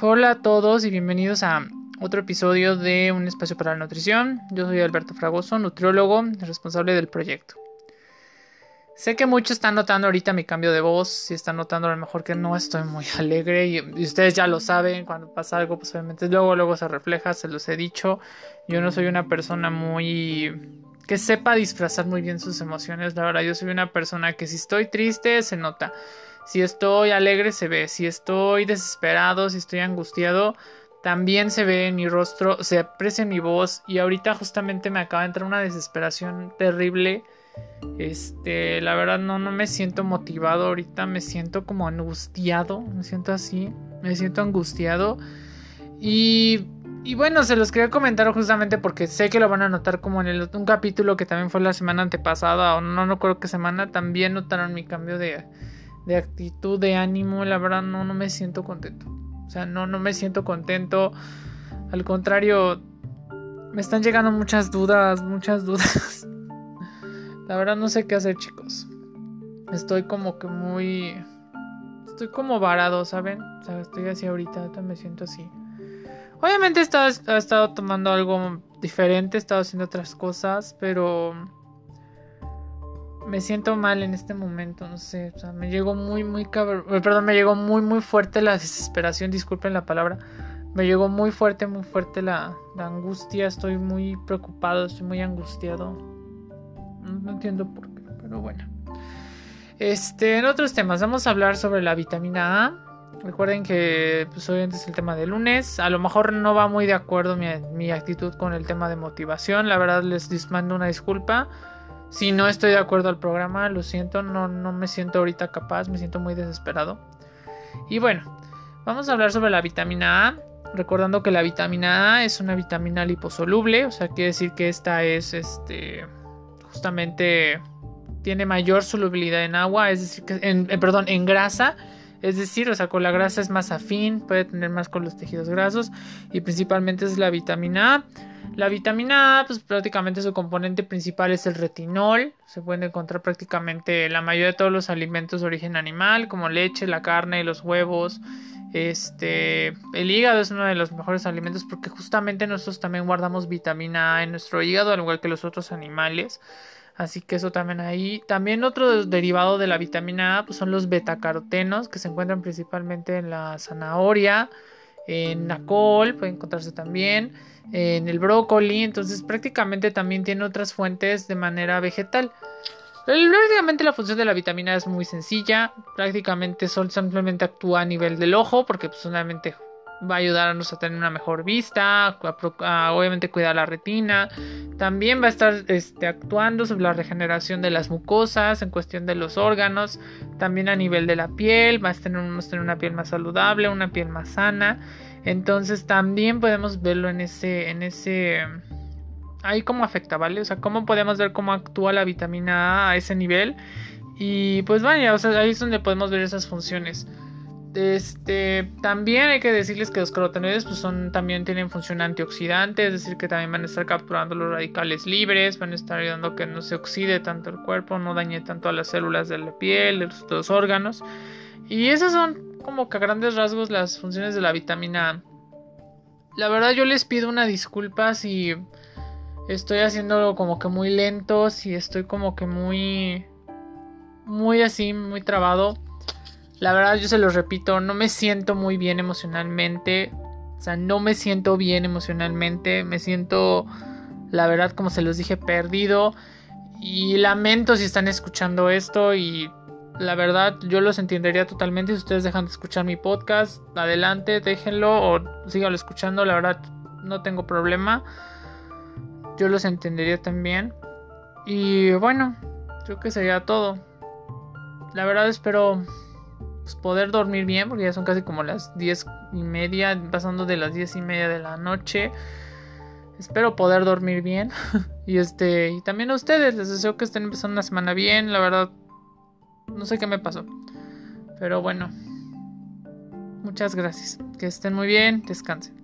hola a todos y bienvenidos a otro episodio de Un Espacio para la Nutrición. Yo soy Alberto Fragoso, nutriólogo, responsable del proyecto. Sé que muchos están notando ahorita mi cambio de voz y están notando a lo mejor que no estoy muy alegre y, ustedes ya lo saben, cuando pasa algo pues obviamente luego luego se refleja, se los he dicho. Yo no soy una persona muy que sepa disfrazar muy bien sus emociones, la verdad yo soy una persona que si estoy triste se nota. Si estoy alegre se ve, si estoy desesperado, si estoy angustiado, también se ve en mi rostro, se aprecia en mi voz. Y ahorita justamente me acaba de entrar una desesperación terrible. Este, la verdad no, no me siento motivado ahorita, me siento como angustiado, me siento así, me siento angustiado. Y, y bueno, se los quería comentar justamente porque sé que lo van a notar como en el, un capítulo que también fue la semana antepasada, o no, no creo que semana, también notaron mi cambio de, de actitud, de ánimo, la verdad no, no me siento contento. O sea, no, no me siento contento. Al contrario, me están llegando muchas dudas, muchas dudas. La verdad no sé qué hacer, chicos. Estoy como que muy... Estoy como varado, ¿saben? O sea, estoy así ahorita, me siento así. Obviamente he estado, he estado tomando algo diferente, he estado haciendo otras cosas, pero me siento mal en este momento, no sé, o sea, me llegó muy, muy cabrón, eh, perdón, me llegó muy, muy fuerte la desesperación, disculpen la palabra, me llegó muy fuerte, muy fuerte la, angustia, estoy muy preocupado, estoy muy angustiado, no entiendo por qué, pero bueno. Este, en otros temas, vamos a hablar sobre la vitamina A. Recuerden que pues, obviamente es el tema de lunes. A lo mejor no va muy de acuerdo mi, actitud con el tema de motivación. La verdad les mando una disculpa. Si no estoy de acuerdo al programa, lo siento, no, no me siento ahorita capaz, me siento muy desesperado. Y bueno, vamos a hablar sobre la vitamina A. Recordando que la vitamina A es una vitamina liposoluble, o sea, quiere decir que esta es este justamente tiene mayor solubilidad en agua, es decir, que en, perdón, en grasa, es decir, o sea, con la grasa es más afín, puede tener más con los tejidos grasos y principalmente es la vitamina A. La vitamina A, pues prácticamente su componente principal es el retinol. Se puede encontrar prácticamente la mayoría de todos los alimentos de origen animal, como leche, la carne, los huevos. Este, el hígado es uno de los mejores alimentos porque justamente nosotros también guardamos vitamina A en nuestro hígado, al igual que los otros animales. Así que eso también ahí. También otro derivado de la vitamina A pues son los betacarotenos que se encuentran principalmente en la zanahoria, en la col, puede encontrarse también, en el brócoli. Entonces prácticamente también tiene otras fuentes de manera vegetal. Prácticamente la función de la vitamina es muy sencilla. Prácticamente sol simplemente actúa a nivel del ojo porque pues, solamente va a ayudarnos a tener una mejor vista, obviamente cuidar la retina. También va a estar este, actuando sobre la regeneración de las mucosas en cuestión de los órganos. También a nivel de la piel, va a tener, vamos a tener una piel más saludable, una piel más sana. Entonces también podemos verlo en ese, en ese ahí cómo afecta, ¿vale? O sea, cómo podemos ver cómo actúa la vitamina A a ese nivel. Y pues vaya, o sea, ahí es donde podemos ver esas funciones. Este, también hay que decirles que los carotenoides pues son, también tienen función antioxidante, es decir, que también van a estar capturando los radicales libres, van a estar ayudando a que no se oxide tanto el cuerpo, no dañe tanto a las células de la piel, de los, órganos. Y esas son como que a grandes rasgos las funciones de la vitamina A. La verdad yo les pido una disculpa si estoy haciéndolo como que muy lento, si estoy como que muy muy así, muy trabado. La verdad yo se los repito, no me siento muy bien emocionalmente. O sea, no me siento bien emocionalmente, me siento la verdad como se los dije perdido y lamento si están escuchando esto y la verdad yo los entendería totalmente si ustedes dejan de escuchar mi podcast, adelante, déjenlo o síganlo escuchando, la verdad no tengo problema yo los entendería también. Y bueno, creo que sería todo. La verdad espero pues, poder dormir bien porque ya son casi como las diez y media, pasando de las diez y media de la noche. Espero poder dormir bien. y este, y también a ustedes, les deseo que estén empezando una semana bien. La verdad, no sé qué me pasó. Pero bueno, muchas gracias. Que estén muy bien, descansen.